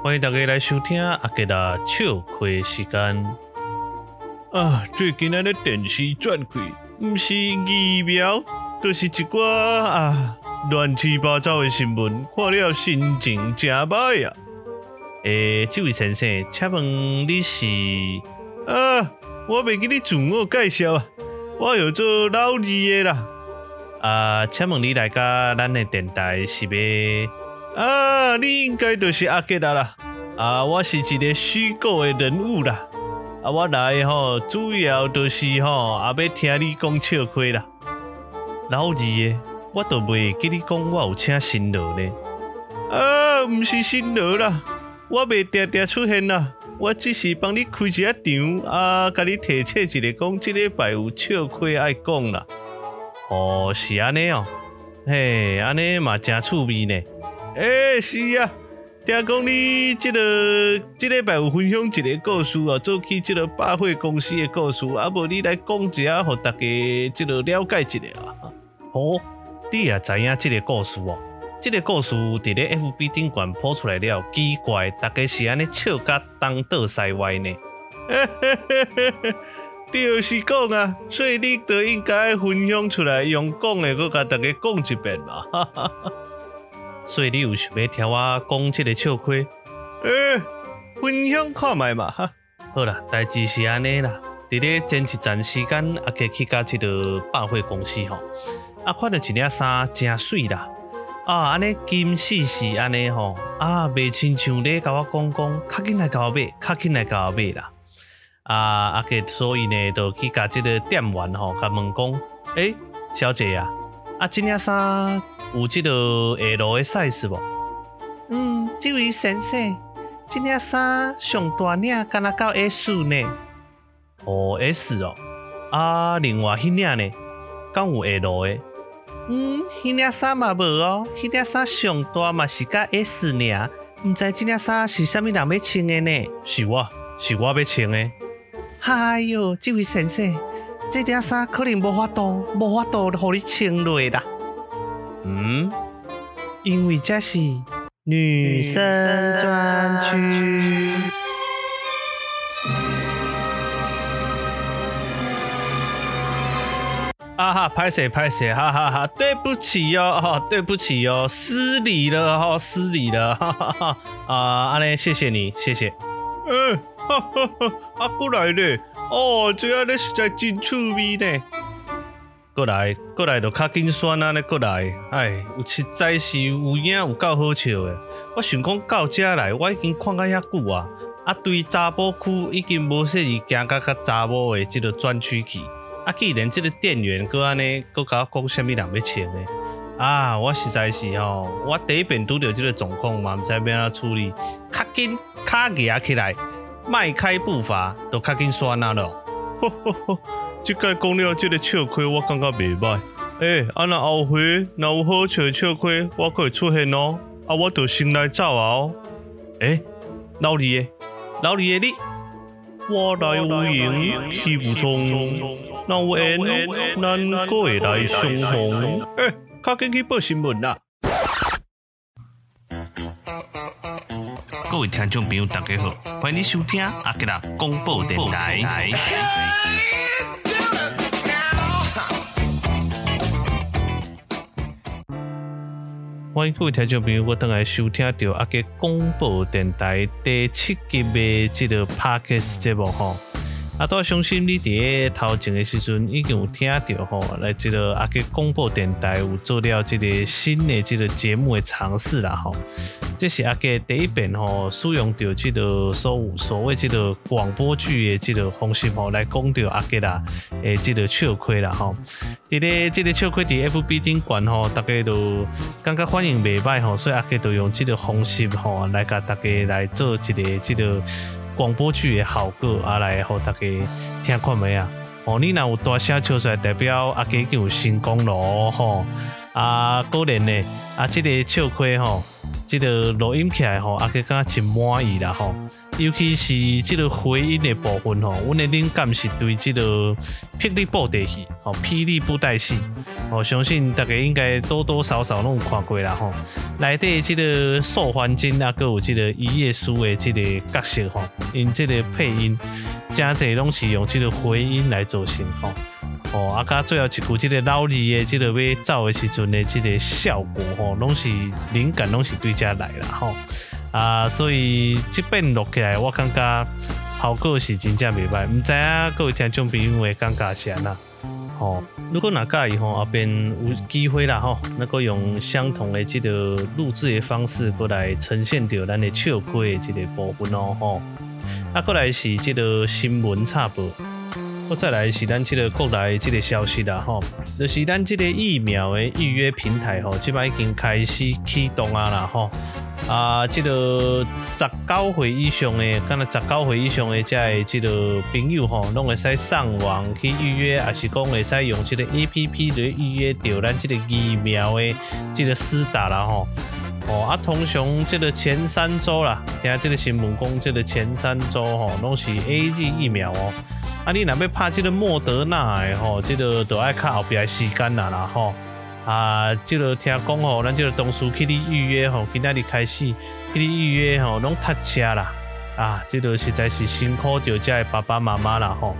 欢迎大家来收听阿杰的笑亏时间。啊，最近咱的电视转开，不是疫苗，就是一寡啊乱七八糟的新闻，看了心情真歹啊。诶、欸，这位先生，请问你是？啊，我未给你自我介绍啊，我有做老二的啦。啊，请问你来甲咱的电台是要？啊，你应该就是阿杰达啦。啊，我是一个虚构的人物啦。啊，我来吼，主要就是吼，啊，要听你讲笑亏啦。老二的，我都未跟你讲我有请新郎呢。啊，唔是新郎啦，我未定定出现啦。我只是帮你开一下场，啊，甲你提醒一个讲，这礼拜有笑亏爱讲啦。哦，是安尼哦，嘿，安尼嘛真趣味呢。诶、欸，是啊，听讲你这个即礼拜有分享一个故事啊，做起即个百货公司的故事，啊，无你来讲一下，互大家即个了解一下啊。哦，你也知影这个故事哦？这个故事伫咧 FB 顶管抛出来了，奇怪，大家是安尼笑甲东倒西歪呢？嘿嘿嘿嘿嘿，就是讲啊，所以你都应该分享出来，用讲的搁甲大家讲一遍嘛。所以你有想要听我讲这个笑话？诶、欸，分享看卖嘛哈。好啦，代志是安尼啦。伫咧前一站时间，阿杰去到这个百货公司吼，啊，看到一领衫真水啦。啊，安尼金饰是安尼吼，啊，袂亲像咧甲我讲讲，较紧来甲我买，较紧来甲我买啦。啊，阿杰所以呢，就去甲这个店员吼，甲问讲，诶、欸，小姐呀、啊，啊，这领衫。有这个 L 的 size 不？嗯，这位先生，这件衫上大领，敢若到 S 呢？哦，S 哦。啊，另外迄领呢？敢有 L 的？嗯，迄领衫嘛无哦，迄领衫上大嘛是甲 S 呢。毋知即领衫是啥物人要穿的呢？是我，是我要穿的。哎哟，即位先生，这件衫可能无法度，无法度互你穿落啦。嗯，因为这是女生专区。啊哈，拍谁拍谁，哈哈哈，对不起哟、哦，哈，对不起哟，失礼了哈，失礼了，哈哈哈。啊，阿内，谢谢你，谢谢。嗯、欸，哈哈哈，啊，过来咧，哦，这样咧实在真趣味呢。过来，过来就较紧酸啊！你过来，哎，有实在是有影有够好笑的。我想讲到这来，我已经看到遐久啊。啊，对查甫区已经无说伊行到较查某的这个专区去。啊，既然这个店员搁安尼搁甲我讲啥物人要穿的，啊，我实在是吼，我第一遍拄到这个状况嘛，毋知要安怎处理。较紧卡夹起来，迈开步伐都较紧酸啊咯。呵呵呵。即个讲了这个笑亏，我感觉袂歹。诶、欸，啊那后回若有好笑的笑亏，我可会出现哦。啊，我就先来走啊哦。诶、欸，老二诶，老二诶你，我来无影去无踪，那有缘咱阁会来相逢。诶、欸，赶紧去报新闻啦！各位听众朋友，大家好，欢迎收听阿吉拉广播电台。欢迎各位听众朋友，我等来收听到阿吉广播电台第七集的这个 Podcast 节目吼。啊，都相信你伫个头前的时阵已经有听到吼，来即个阿个广播电台有做了即个新的即个节目的尝试啦吼。这是阿个第一遍吼，使用到即个所所谓即个广播剧的即个方式吼，来讲到阿个啦，诶，即个笑亏啦吼。伫个这个笑亏伫 FB 顶管吼，大家都感觉欢迎袂歹吼，所以阿个都用即个方式吼，来甲大家来做一个这个。广播剧的效果啊，来互大家听看没啊？哦，你若有大声笑出来，代表阿家已经有成功咯吼。啊，果然呢，啊，这个笑亏吼，这个录音起来吼，阿家感觉真满意啦吼。尤其是这个回音的部分吼，阮的灵感是对这个霹雳布袋戏，吼，霹雳布袋戏，我相信大家应该多多少少拢有看过啦吼。内底这个素还真啊，搁有这个伊耶稣的这个角色吼，因这个配音，真侪拢是用这个回音来做成吼。哦，啊，加最后一句这个老二的这个要走的时阵的这个效果吼，拢是灵感拢是对遮来啦吼。啊，所以这边录起来，我感觉效果是真正袂歹，唔知啊各位听众朋友会感觉是安怎？哦，如果哪介意吼，后边有机会啦吼，能够用相同的这个录制的方式过来呈现掉咱的笑亏的这个部分哦吼。啊，过来是这个新闻插播，我再来是咱这个国内这个消息啦吼，就是咱这个疫苗的预约平台吼，即摆已经开始启动啊啦吼。啊，这个十九岁以上的，敢若十九岁以上的，这个这个朋友吼，拢会使上网去预约，还是讲会使用这个 A P P 来预约到咱这个疫苗的这个施打啦吼。哦，啊，通常这个前三周啦，听这个新闻讲，这个前三周吼，拢是 A G 疫苗哦。啊，你若要拍这个莫德纳诶吼，这个都爱靠后边时间啦啦吼。啊，即、这个听讲吼，咱即个同事去你预约吼，今仔日开始去你预约吼，拢塞车啦。啊，即、这个实在是辛苦着遮的爸爸妈妈啦吼。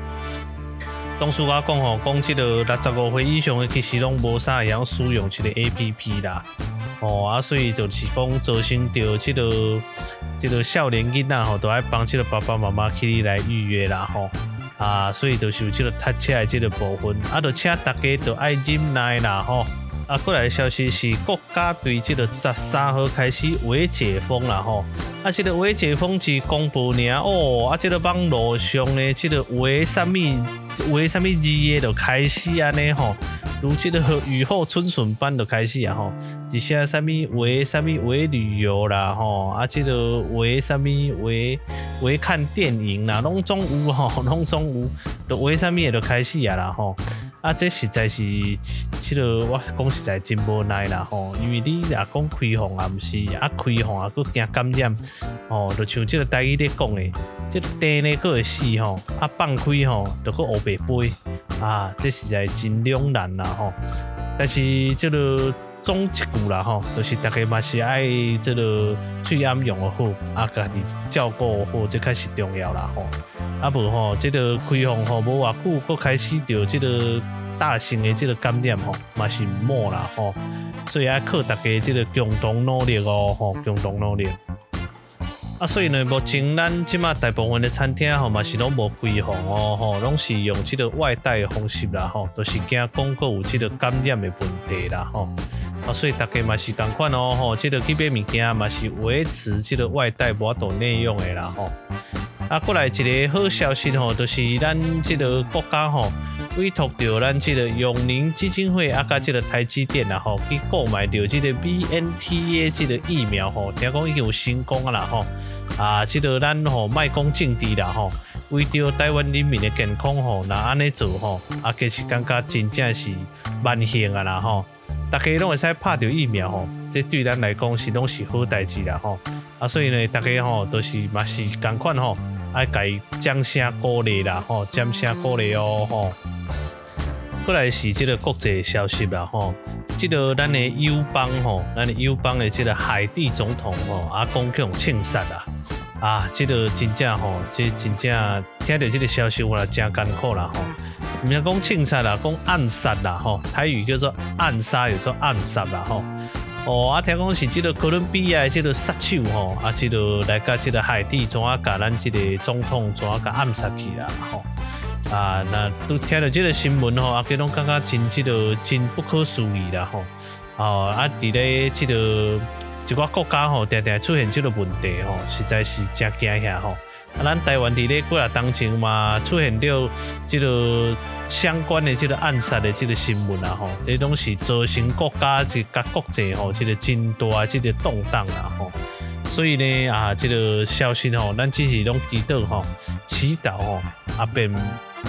同事我讲吼，讲即个六十五岁以上的其实拢无啥会晓使用即个 A P P 啦。哦，啊，所以就是讲造成着即个即个少年囡仔吼，都爱帮即个爸爸妈妈去你来预约啦吼。啊，所以就是有即个塞车的即个部分，啊，就请大家都爱忍耐啦吼。啊，过来的消息是国家对这个十三号开始微解封了吼。啊，这个微解封是公布年哦。啊，这个网络上呢，这个微什么微什么字的就开始安尼吼，如这个雨后春笋般就开始啊吼。一些什么微什么微旅游啦吼，啊，这个微什么微微看电影啦，拢总有吼，拢总有，都微什么也都开始啊啦吼。啊，这实在是，这个我讲实在真无奈啦吼，因为你若讲开放啊，毋是啊开放啊，佫惊感染，吼，就像即个台语咧讲的，即个电呢佫会死吼，啊放开吼，就佫乌白飞，啊，这实在真两难啦吼。但是这个总一句啦吼，就是大家嘛是爱这个最安用的好，啊，家己照顾好，这开始重要啦吼。啊无吼，这个开放吼，无偌久，佫开始着这个大型的这个感染吼，嘛是毋好啦吼，所以要靠大家这个共同努力哦吼，共同努力。啊，所以呢，目前咱即马大部分的餐厅吼嘛是拢无开放哦吼，拢是用这个外带的方式啦吼，都是惊讲佫有这个感染的问题啦吼。啊，所以大家嘛是同款哦吼，这个去买物件嘛是维持这个外带无法度内用的啦吼。啊，过来一个好消息吼，就是咱这个国家吼委托着咱这个永宁基金会啊，甲这个台积电啦吼去购买着这个 BNT 的这个疫苗吼，听讲已经有成功啊啦吼。啊，这个咱吼卖讲政治啦吼，为着台湾人民的健康吼，那安尼做吼，啊，其实感觉真正是万幸啊啦吼。大家拢会使拍着疫苗吼，这对咱来讲是拢是好代志啦吼。啊，所以呢，大家吼都是嘛是共款吼。爱给掌声鼓励啦吼，掌声鼓励哦吼。过来是这个国际消息啦吼，这个咱的友邦吼，咱的友邦的这个海地总统吼，阿公去庆杀啊，啊，这个真正吼，这、真正听到这个消息我也真艰苦啦吼。唔是讲庆杀啦，讲暗杀啦吼，台语叫做暗杀，也说暗杀啦吼。哦，啊，听讲是这个哥伦比亚这个杀手吼，啊，这个来个这个海地，怎啊甲咱这个总统怎啊甲暗杀去啦吼，啊，那都听到这个新闻吼，啊，佮拢感觉真这个真不可思议啦吼，哦，啊，伫咧这个一个国家吼，定定出现这个问题吼，实在是真惊吓吼。啊，咱台湾伫咧几啊当前嘛，出现着即个相关的即个暗杀的即个新闻啊，吼，这拢是造成国家这个国际吼，即个真大即个动荡啊，吼。所以呢，啊，即个消息吼，咱只是拢祈祷吼，祈祷吼，啊，便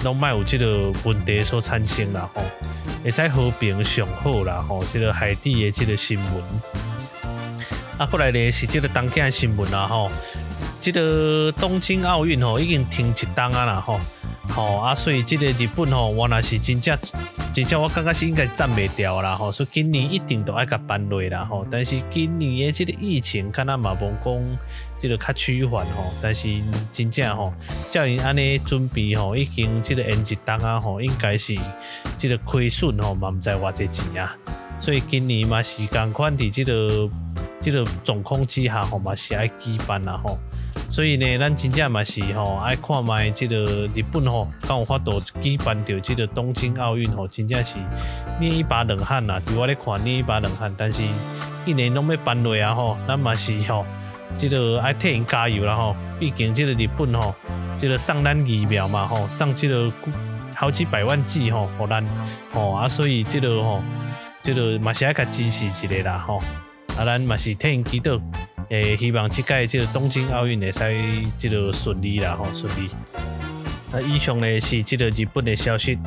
拢莫有即个问题所产生啦，吼，会使和平上好啦，吼，即个海地的即个新闻。啊，过来呢是即个当今的新闻啦，吼。这个东京奥运吼已经停一档啊啦吼，吼啊，所以这个日本吼，我那是真正真正我感觉是应该站袂掉啦吼，所以今年一定都爱甲办落啦吼。但是今年的这个疫情，看咱嘛无讲这个较趋缓吼，但是真正吼，照因安尼准备吼，已经这个延一档啊吼，应该是这个亏损吼，嘛毋知偌济钱啊。所以今年嘛是共款伫这个这个总控之下吼，嘛是爱举办啦吼。所以呢，咱真正嘛是吼爱看卖这个日本吼，刚有法度举办到这个东京奥运吼，真正是捏一把冷汗呐。对我咧看捏一把冷汗，但是一年拢要办落啊吼，咱嘛是吼，这个爱替因加油啦吼。毕竟这个日本吼，这个送咱疫苗嘛吼，送这个好几百万剂吼，互咱吼啊，所以这个吼，这个嘛是爱甲支持一下啦吼，啊，咱嘛是替因祈祷。诶，希望这届这个东京奥运会使这个顺利啦，吼顺利。那以上呢是这个日本的消息。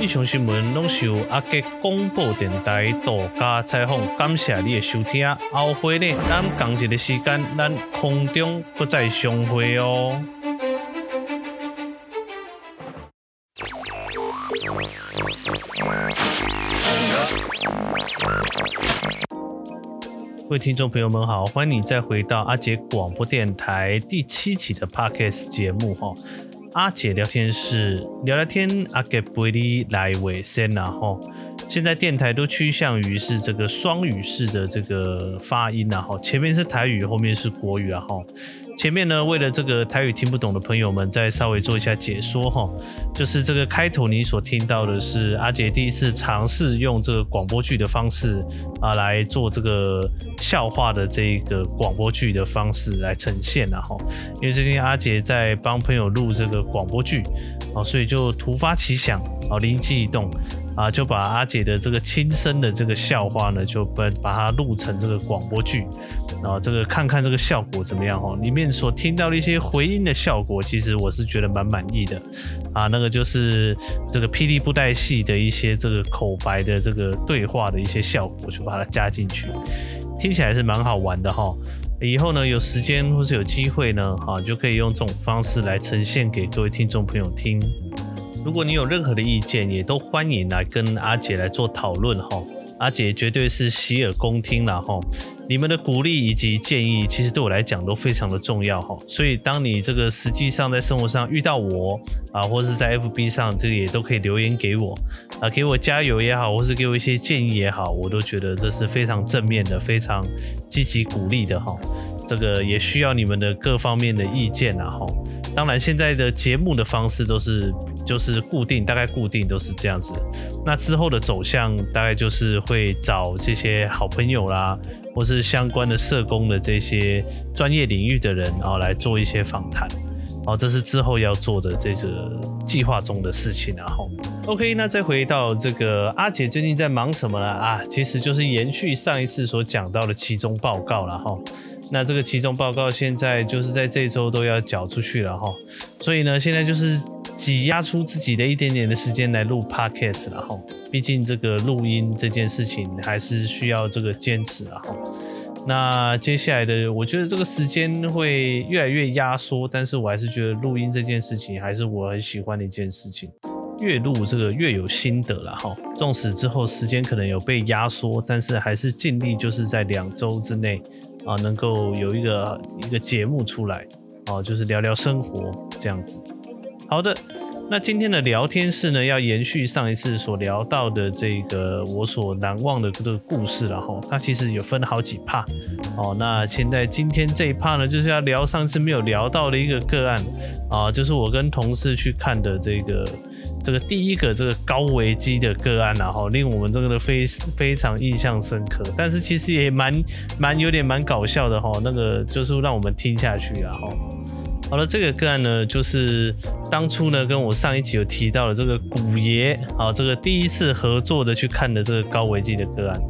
以上新闻拢是由阿杰广播电台独家采访，感谢你的收听。后会呢，咱同一个时间，咱空中不再相会哦。各位听众朋友们好，欢迎你再回到阿杰广播电台第七期的 Podcast 节目哈。阿杰聊天室聊聊天，阿杰不离来尾先啊哈。现在电台都趋向于是这个双语式的这个发音然后，前面是台语，后面是国语啊哈。前面呢，为了这个台语听不懂的朋友们，再稍微做一下解说哈。就是这个开头你所听到的是阿杰第一次尝试用这个广播剧的方式啊来做这个笑话的这个广播剧的方式来呈现然后，因为最近阿杰在帮朋友录这个广播剧啊，所以就突发奇想啊，灵机一动。啊，就把阿姐的这个亲身的这个笑话呢，就把把它录成这个广播剧，然后这个看看这个效果怎么样哦。里面所听到的一些回音的效果，其实我是觉得蛮满意的。啊，那个就是这个霹雳布袋戏的一些这个口白的这个对话的一些效果，就把它加进去，听起来是蛮好玩的哈。以后呢，有时间或是有机会呢，啊，就可以用这种方式来呈现给各位听众朋友听。如果你有任何的意见，也都欢迎来跟阿杰来做讨论哈。阿杰绝对是洗耳恭听了哈。你们的鼓励以及建议，其实对我来讲都非常的重要哈。所以当你这个实际上在生活上遇到我啊，或是在 FB 上，这个也都可以留言给我啊，给我加油也好，或是给我一些建议也好，我都觉得这是非常正面的，非常积极鼓励的哈。这个也需要你们的各方面的意见啊哈。当然，现在的节目的方式都是就是固定，大概固定都是这样子。那之后的走向大概就是会找这些好朋友啦，或是相关的社工的这些专业领域的人，然后来做一些访谈。哦，这是之后要做的这个计划中的事情。然后，OK，那再回到这个阿姐最近在忙什么了？啊，其实就是延续上一次所讲到的期中报告了哈。那这个期中报告现在就是在这周都要缴出去了哈，所以呢，现在就是挤压出自己的一点点的时间来录 podcast 了哈。毕竟这个录音这件事情还是需要这个坚持了哈。那接下来的，我觉得这个时间会越来越压缩，但是我还是觉得录音这件事情还是我很喜欢的一件事情。越录这个越有心得了哈。纵使之后时间可能有被压缩，但是还是尽力就是在两周之内。啊，能够有一个一个节目出来，哦，就是聊聊生活这样子。好的，那今天的聊天室呢，要延续上一次所聊到的这个我所难忘的这个故事了哈。它其实有分好几 part，哦，那现在今天这一 part 呢，就是要聊上次没有聊到的一个个案，啊，就是我跟同事去看的这个。这个第一个这个高危机的个案然后令我们这个的非非常印象深刻，但是其实也蛮蛮有点蛮搞笑的哈，那个就是让我们听下去啊哈。好了，这个个案呢，就是当初呢跟我上一集有提到的这个古爷啊，这个第一次合作的去看的这个高危机的个案。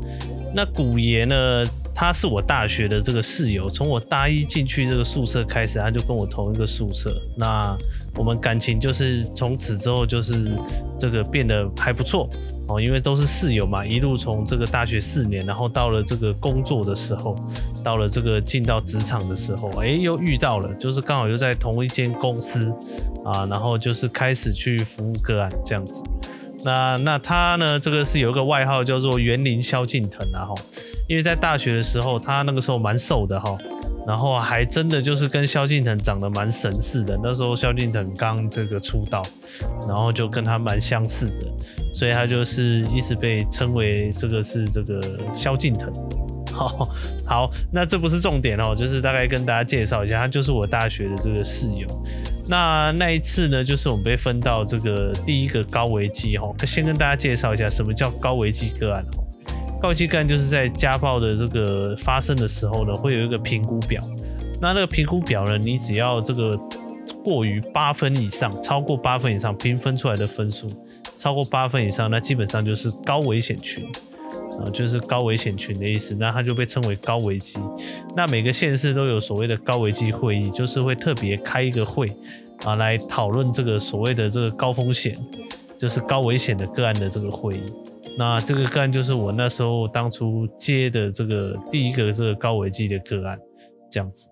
那古爷呢，他是我大学的这个室友，从我大一进去这个宿舍开始，他就跟我同一个宿舍。那我们感情就是从此之后就是这个变得还不错哦，因为都是室友嘛，一路从这个大学四年，然后到了这个工作的时候，到了这个进到职场的时候，哎，又遇到了，就是刚好又在同一间公司啊，然后就是开始去服务个案这样子。那那他呢，这个是有一个外号叫做园林萧敬腾啊哈，因为在大学的时候，他那个时候蛮瘦的哈。然后还真的就是跟萧敬腾长得蛮神似的，那时候萧敬腾刚这个出道，然后就跟他蛮相似的，所以他就是一直被称为这个是这个萧敬腾。好，好，那这不是重点哦，就是大概跟大家介绍一下，他就是我大学的这个室友。那那一次呢，就是我们被分到这个第一个高危机哈，先跟大家介绍一下什么叫高危机个案哦。高危机个案就是在家暴的这个发生的时候呢，会有一个评估表。那那个评估表呢，你只要这个过于八分以上，超过八分以上，评分出来的分数超过八分以上，那基本上就是高危险群啊，就是高危险群的意思。那它就被称为高危机。那每个县市都有所谓的高危机会议，就是会特别开一个会啊，来讨论这个所谓的这个高风险，就是高危险的个案的这个会议。那这个个案就是我那时候当初接的这个第一个这个高危机的个案，这样子，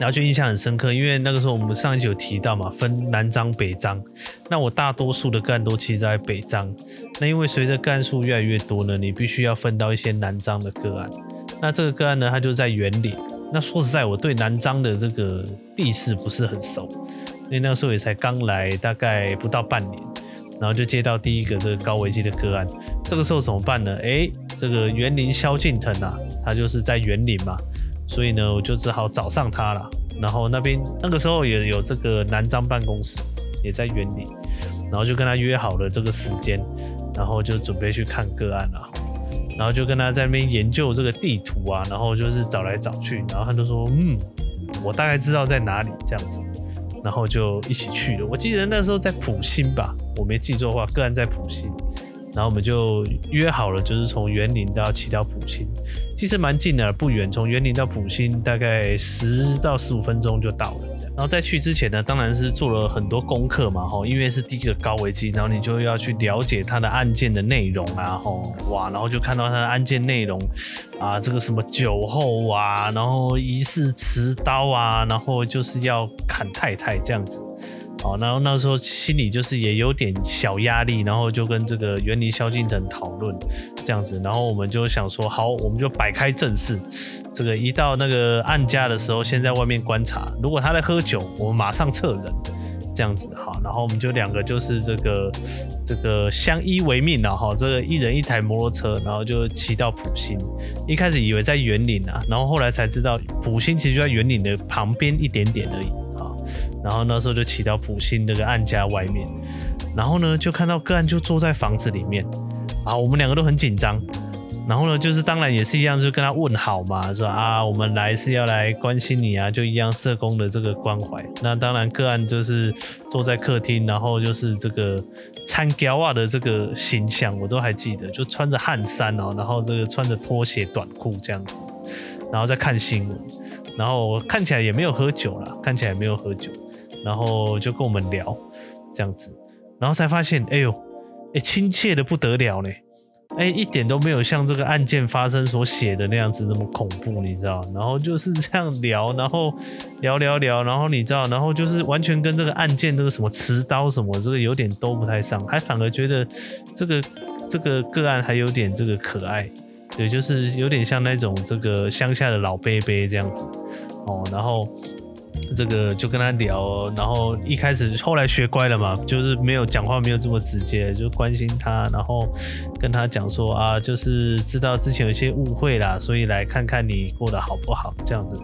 然后就印象很深刻，因为那个时候我们上一集有提到嘛，分南彰北彰，那我大多数的个案都其实在北彰，那因为随着个案数越来越多呢，你必须要分到一些南彰的个案，那这个个案呢，它就在员林，那说实在，我对南彰的这个地势不是很熟，因为那个时候也才刚来，大概不到半年。然后就接到第一个这个高危机的个案，这个时候怎么办呢？哎，这个园林萧敬腾啊，他就是在园林嘛，所以呢，我就只好找上他了。然后那边那个时候也有这个南张办公室，也在园里，然后就跟他约好了这个时间，然后就准备去看个案了。然后就跟他在那边研究这个地图啊，然后就是找来找去，然后他就说，嗯，我大概知道在哪里这样子。然后就一起去了。我记得那时候在埔心吧，我没记错的话，个案在埔心。然后我们就约好了，就是从园林到骑到埔心，其实蛮近的，不远。从园林到埔心大概十到十五分钟就到了。然后在去之前呢，当然是做了很多功课嘛，吼，因为是第一个高危机，然后你就要去了解他的案件的内容啊，吼，哇，然后就看到他的案件内容啊，这个什么酒后啊，然后疑似持刀啊，然后就是要砍太太这样子。好，然后那时候心里就是也有点小压力，然后就跟这个园林萧敬腾讨论这样子，然后我们就想说，好，我们就摆开阵势，这个一到那个按家的时候，先在外面观察，如果他在喝酒，我们马上撤人，这样子，好，然后我们就两个就是这个这个相依为命了哈，这个一人一台摩托车，然后就骑到埔心，一开始以为在园林啊，然后后来才知道埔心其实就在园林的旁边一点点而已。然后那时候就骑到埔心那个案家外面，然后呢就看到个案就坐在房子里面，啊，我们两个都很紧张，然后呢就是当然也是一样，就跟他问好嘛，说啊我们来是要来关心你啊，就一样社工的这个关怀。那当然个案就是坐在客厅，然后就是这个参交啊的这个形象我都还记得，就穿着汗衫哦，然后这个穿着拖鞋短裤这样子，然后再看新闻，然后看起来也没有喝酒啦，看起来也没有喝酒。然后就跟我们聊这样子，然后才发现，哎呦，哎，亲切的不得了呢，哎，一点都没有像这个案件发生所写的那样子那么恐怖，你知道？然后就是这样聊，然后聊聊聊，然后你知道，然后就是完全跟这个案件这个什么持刀什么这个有点都不太上，还反而觉得这个这个个案还有点这个可爱，对，就是有点像那种这个乡下的老伯伯这样子，哦，然后。这个就跟他聊，然后一开始后来学乖了嘛，就是没有讲话，没有这么直接，就关心他，然后跟他讲说啊，就是知道之前有些误会啦，所以来看看你过得好不好这样子。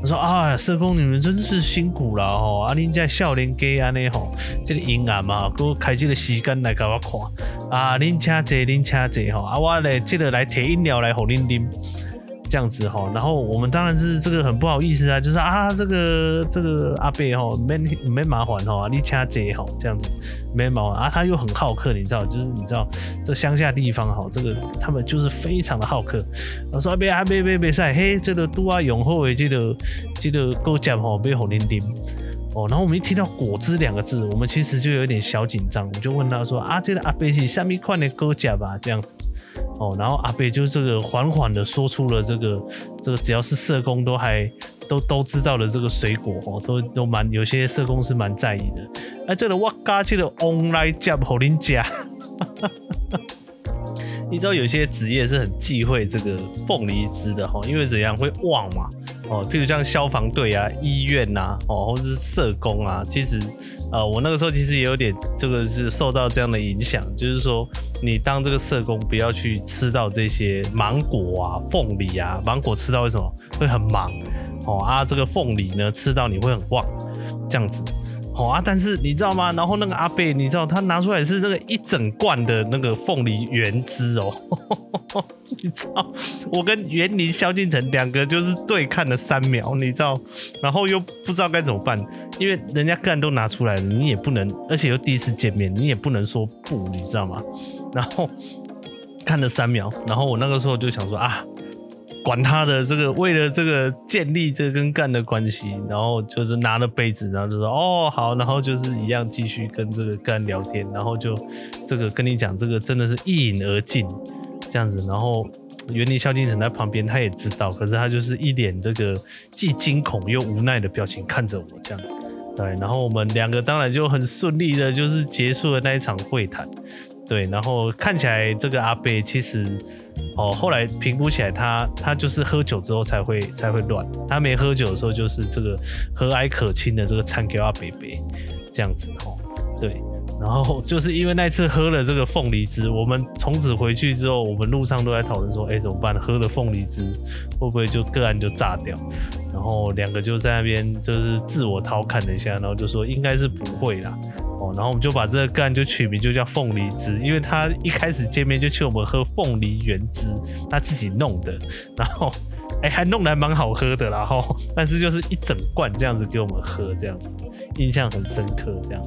他说啊，社工你们真是辛苦了吼，啊，恁在少年家安尼吼，这个阴暗嘛，给我开这个时间来给我看啊，恁请坐，恁请坐吼，啊，我来这个来提饮料来给恁啉。这样子哈，然后我们当然是这个很不好意思啊，就是啊这个这个阿伯哈没没麻烦哈，你掐这哈这样子没麻烦啊，他又很好客，你知道，就是你知道这乡下地方哈，这个他们就是非常的好客。我说阿伯阿伯别别赛，嘿，这个都啊永后的这个这个果酱哈，别好啉啉哦。然后我们一听到果汁两个字，我们其实就有点小紧张，我就问他说啊，这个阿伯是什么款的果酱吧？这样子。哦，然后阿贝就这个缓缓的说出了这个这个只要是社工都还都都知道的这个水果哦，都都蛮有些社工是蛮在意的。哎，这个我加这个旺来接好恁家，你知道有些职业是很忌讳这个凤梨汁的哈，因为怎样会旺嘛。哦，譬如像消防队啊、医院呐、啊，哦，或是社工啊，其实，呃，我那个时候其实也有点这个是受到这样的影响，就是说，你当这个社工不要去吃到这些芒果啊、凤梨啊，芒果吃到为什么会很忙？哦啊，这个凤梨呢吃到你会很旺，这样子。好啊，但是你知道吗？然后那个阿伯，你知道他拿出来是这个一整罐的那个凤梨原汁哦。你知道，我跟园林萧敬腾两个就是对看了三秒，你知道，然后又不知道该怎么办，因为人家个人都拿出来了，你也不能，而且又第一次见面，你也不能说不，你知道吗？然后看了三秒，然后我那个时候就想说啊。管他的这个，为了这个建立这跟干的关系，然后就是拿了杯子，然后就说哦好，然后就是一样继续跟这个干聊天，然后就这个跟你讲这个真的是一饮而尽这样子，然后园林萧敬腾在旁边他也知道，可是他就是一脸这个既惊恐又无奈的表情看着我这样，对，然后我们两个当然就很顺利的就是结束了那一场会谈。对，然后看起来这个阿伯其实，哦，后来评估起来他他就是喝酒之后才会才会乱，他没喝酒的时候就是这个和蔼可亲的这个参给阿伯伯这样子哦，对，然后就是因为那次喝了这个凤梨汁，我们从此回去之后，我们路上都在讨论说，哎，怎么办？喝了凤梨汁会不会就个案就炸掉？然后两个就在那边就是自我调侃了一下，然后就说应该是不会啦。然后我们就把这个个案就取名就叫凤梨汁，因为他一开始见面就请我们喝凤梨原汁，他自己弄的，然后哎还弄得还蛮好喝的，然后但是就是一整罐这样子给我们喝，这样子印象很深刻这样。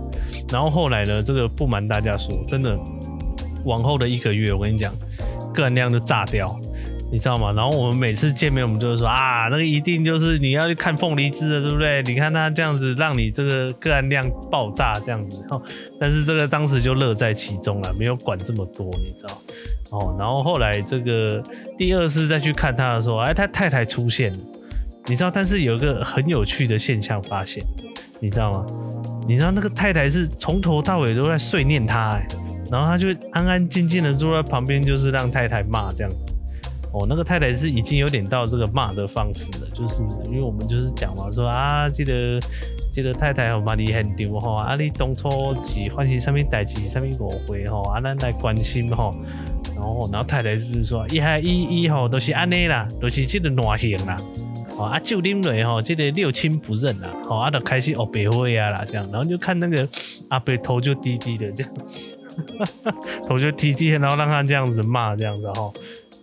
然后后来呢，这个不瞒大家说，真的往后的一个月，我跟你讲，个案量就炸掉。你知道吗？然后我们每次见面，我们就会说啊，那个一定就是你要去看凤梨汁的，对不对？你看他这样子，让你这个个案量爆炸这样子。哦但是这个当时就乐在其中了，没有管这么多，你知道？哦，然后后来这个第二次再去看他的时候，哎，他太太出现了，你知道？但是有一个很有趣的现象发现，你知道吗？你知道那个太太是从头到尾都在碎念他，哎，然后他就安安静静的坐在旁边，就是让太太骂这样子。哦，那个太太是已经有点到这个骂的方式了，就是因为我们就是讲嘛，说啊，记得记得太太和妈你很丢哈，啊你当初是欢喜上面代志上面误会哈，啊咱来关心哈，然后然后太太就是说，一还一一吼都是安尼啦，都是这个乱型啦，啊就啉落吼，这个六亲不认啦，好啊就开始学白话啊啦这样，然后就看那个阿伯头就低低的这样，头就低低，然后让他这样子骂这样子哈。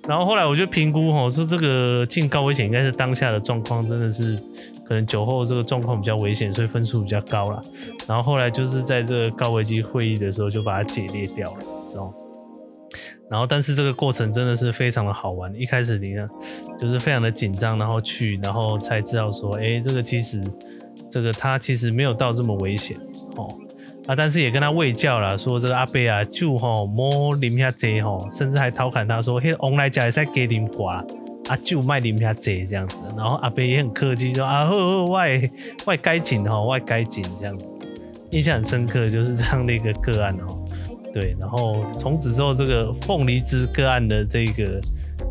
然后后来我就评估吼，说这个进高危险应该是当下的状况，真的是可能酒后这个状况比较危险，所以分数比较高了。然后后来就是在这个高危机会议的时候就把它解列掉了，知道？然后但是这个过程真的是非常的好玩。一开始你呢就是非常的紧张，然后去，然后才知道说，哎，这个其实这个他其实没有到这么危险，哦。啊，但是也跟他喂教了，说这个阿伯啊，酒吼莫啉遐济吼，甚至还调侃他说，嘿，往来家也使加啉寡，啊酒卖啉遐济这样子。然后阿伯也很客气说，啊好好，外外该紧吼，外该紧这样。印象很深刻，就是这样的一个个案哦。对，然后从此之后，这个凤梨汁个案的这个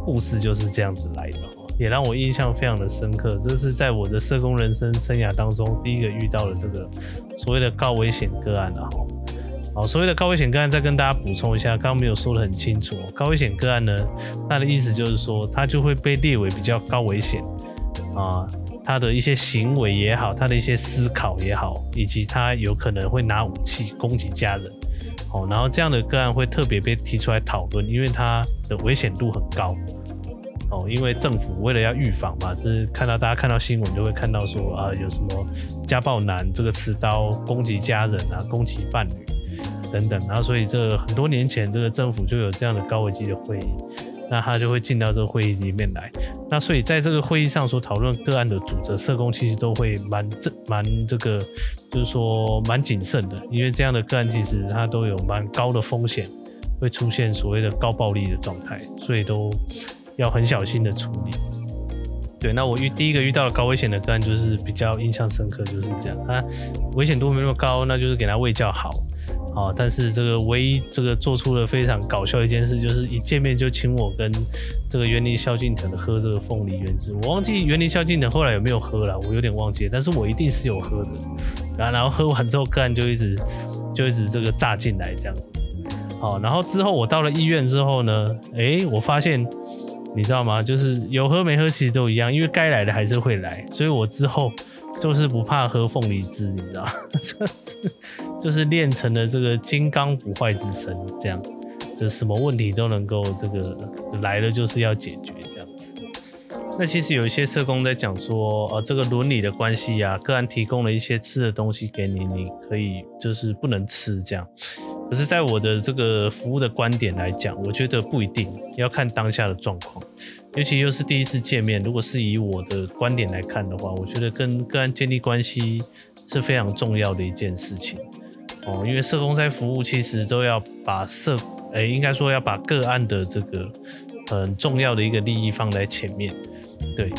故事就是这样子来的。也让我印象非常的深刻，这是在我的社工人生生涯当中第一个遇到的这个所谓的高危险个案了哈。好，所谓的高危险个案，再跟大家补充一下，刚刚没有说得很清楚。高危险个案呢，它的意思就是说，它就会被列为比较高危险啊，他的一些行为也好，他的一些思考也好，以及他有可能会拿武器攻击家人。好，然后这样的个案会特别被提出来讨论，因为它的危险度很高。哦，因为政府为了要预防嘛，就是看到大家看到新闻就会看到说啊，有什么家暴男这个持刀攻击家人啊，攻击伴侣等等，然后所以这很多年前这个政府就有这样的高危机的会议，那他就会进到这个会议里面来，那所以在这个会议上所讨论个案的主责社工其实都会蛮这蛮这个，就是说蛮谨慎的，因为这样的个案其实它都有蛮高的风险。会出现所谓的高暴力的状态，所以都要很小心的处理。对，那我遇第一个遇到的高危险的个案，就是比较印象深刻，就是这样。他危险度没那么高，那就是给他卫教好，好。但是这个唯一这个做出了非常搞笑的一件事，就是一见面就请我跟这个园林萧敬腾喝这个凤梨原汁。我忘记园林萧敬腾后来有没有喝了，我有点忘记了，但是我一定是有喝的。然后然后喝完之后，个案就一直就一直这个炸进来这样子。好，然后之后我到了医院之后呢，诶，我发现，你知道吗？就是有喝没喝其实都一样，因为该来的还是会来，所以我之后就是不怕喝凤梨汁，你知道，就是练成了这个金刚不坏之身，这样，就什么问题都能够这个来了就是要解决这样子。那其实有一些社工在讲说，呃，这个伦理的关系呀，个案提供了一些吃的东西给你，你可以就是不能吃这样。可是，在我的这个服务的观点来讲，我觉得不一定要看当下的状况，尤其又是第一次见面。如果是以我的观点来看的话，我觉得跟个案建立关系是非常重要的一件事情哦。因为社工在服务，其实都要把社，哎，应该说要把个案的这个很重要的一个利益放在前面，对。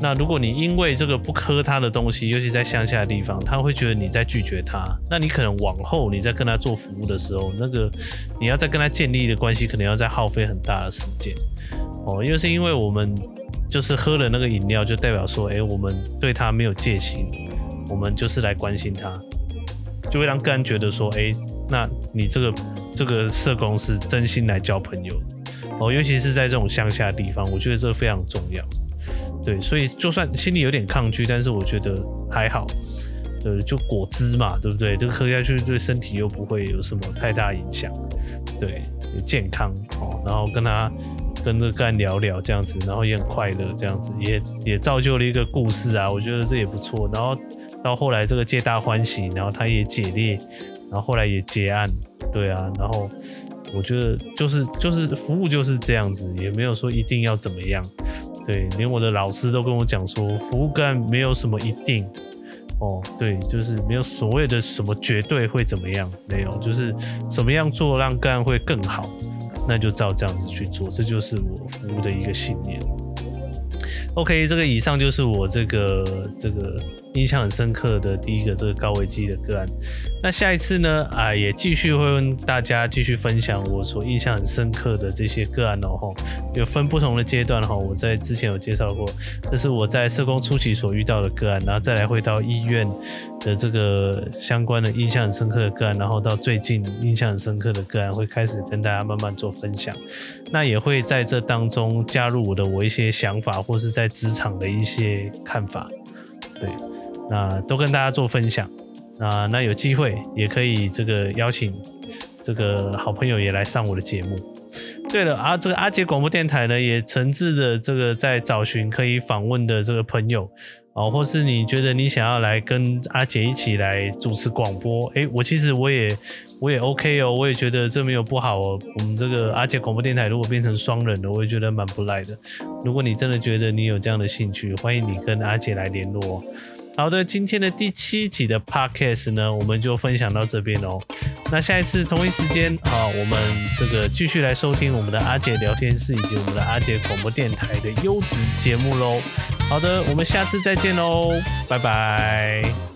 那如果你因为这个不喝他的东西，尤其在乡下的地方，他会觉得你在拒绝他。那你可能往后你在跟他做服务的时候，那个你要再跟他建立的关系，可能要再耗费很大的时间哦。因为是因为我们就是喝了那个饮料，就代表说，哎，我们对他没有戒心，我们就是来关心他，就会让个人觉得说，哎，那你这个这个社工是真心来交朋友哦。尤其是在这种乡下的地方，我觉得这个非常重要。对，所以就算心里有点抗拒，但是我觉得还好。呃，就果汁嘛，对不对？这个喝下去对身体又不会有什么太大影响，对，也健康哦。然后跟他跟这个个案聊聊这样子，然后也很快乐这样子，也也造就了一个故事啊。我觉得这也不错。然后到后来这个皆大欢喜，然后他也解列，然后后来也结案，对啊。然后我觉得就是就是服务就是这样子，也没有说一定要怎么样。对，连我的老师都跟我讲说，服务个案没有什么一定哦，对，就是没有所谓的什么绝对会怎么样，没有，就是怎么样做让个案会更好，那就照这样子去做，这就是我服务的一个信念。OK，这个以上就是我这个这个印象很深刻的第一个这个高危机的个案。那下一次呢，啊，也继续会跟大家继续分享我所印象很深刻的这些个案哦。吼，有分不同的阶段哈，我在之前有介绍过，这是我在社工初期所遇到的个案，然后再来会到医院的这个相关的印象很深刻的个案，然后到最近印象很深刻的个案，会开始跟大家慢慢做分享。那也会在这当中加入我的我一些想法，或是在职场的一些看法，对，那都跟大家做分享。啊那有机会也可以这个邀请这个好朋友也来上我的节目。对了啊，这个阿杰广播电台呢，也诚挚的这个在找寻可以访问的这个朋友。哦，或是你觉得你想要来跟阿杰一起来主持广播，诶，我其实我也我也 OK 哦，我也觉得这没有不好哦。我们这个阿杰广播电台如果变成双人的，我也觉得蛮不赖的。如果你真的觉得你有这样的兴趣，欢迎你跟阿杰来联络哦。好的，今天的第七集的 Podcast 呢，我们就分享到这边哦。那下一次同一时间啊，我们这个继续来收听我们的阿杰聊天室以及我们的阿杰广播电台的优质节目喽。好的，我们下次再见喽，拜拜。